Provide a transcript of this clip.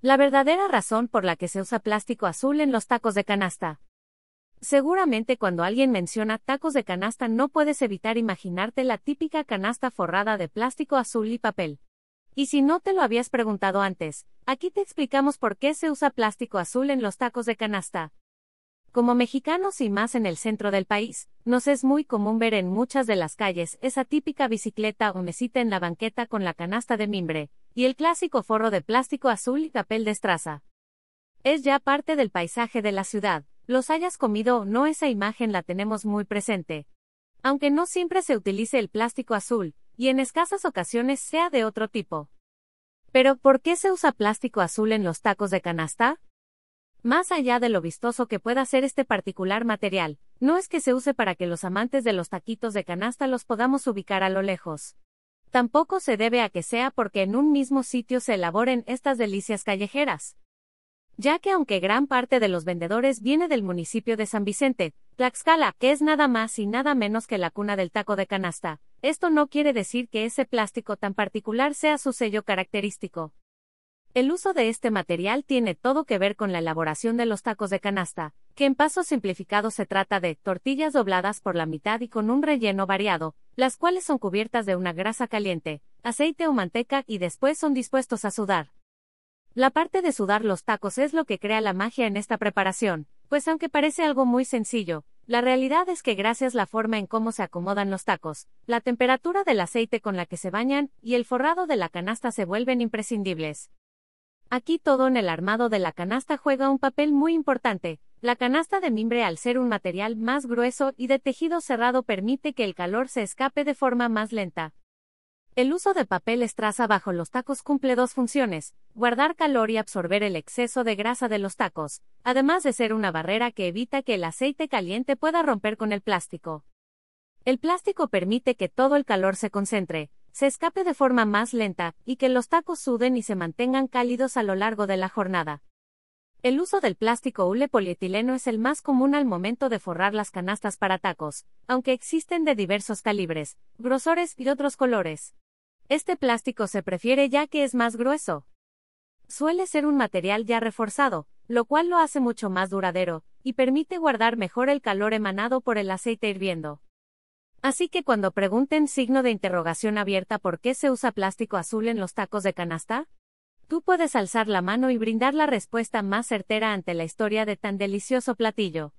La verdadera razón por la que se usa plástico azul en los tacos de canasta. Seguramente cuando alguien menciona tacos de canasta no puedes evitar imaginarte la típica canasta forrada de plástico azul y papel. Y si no te lo habías preguntado antes, aquí te explicamos por qué se usa plástico azul en los tacos de canasta. Como mexicanos y más en el centro del país, nos es muy común ver en muchas de las calles esa típica bicicleta o mesita en la banqueta con la canasta de mimbre, y el clásico forro de plástico azul y papel de estraza. Es ya parte del paisaje de la ciudad, los hayas comido o no esa imagen la tenemos muy presente. Aunque no siempre se utilice el plástico azul, y en escasas ocasiones sea de otro tipo. Pero, ¿por qué se usa plástico azul en los tacos de canasta? Más allá de lo vistoso que pueda ser este particular material, no es que se use para que los amantes de los taquitos de canasta los podamos ubicar a lo lejos. Tampoco se debe a que sea porque en un mismo sitio se elaboren estas delicias callejeras. Ya que aunque gran parte de los vendedores viene del municipio de San Vicente, Tlaxcala, que es nada más y nada menos que la cuna del taco de canasta, esto no quiere decir que ese plástico tan particular sea su sello característico. El uso de este material tiene todo que ver con la elaboración de los tacos de canasta, que en paso simplificado se trata de tortillas dobladas por la mitad y con un relleno variado, las cuales son cubiertas de una grasa caliente, aceite o manteca y después son dispuestos a sudar. La parte de sudar los tacos es lo que crea la magia en esta preparación, pues aunque parece algo muy sencillo, la realidad es que gracias la forma en cómo se acomodan los tacos, la temperatura del aceite con la que se bañan y el forrado de la canasta se vuelven imprescindibles. Aquí todo en el armado de la canasta juega un papel muy importante. La canasta de mimbre al ser un material más grueso y de tejido cerrado permite que el calor se escape de forma más lenta. El uso de papel estraza bajo los tacos cumple dos funciones, guardar calor y absorber el exceso de grasa de los tacos, además de ser una barrera que evita que el aceite caliente pueda romper con el plástico. El plástico permite que todo el calor se concentre, se escape de forma más lenta, y que los tacos suden y se mantengan cálidos a lo largo de la jornada. El uso del plástico hule polietileno es el más común al momento de forrar las canastas para tacos, aunque existen de diversos calibres, grosores y otros colores. Este plástico se prefiere ya que es más grueso. Suele ser un material ya reforzado, lo cual lo hace mucho más duradero, y permite guardar mejor el calor emanado por el aceite hirviendo. Así que cuando pregunten signo de interrogación abierta por qué se usa plástico azul en los tacos de canasta, tú puedes alzar la mano y brindar la respuesta más certera ante la historia de tan delicioso platillo.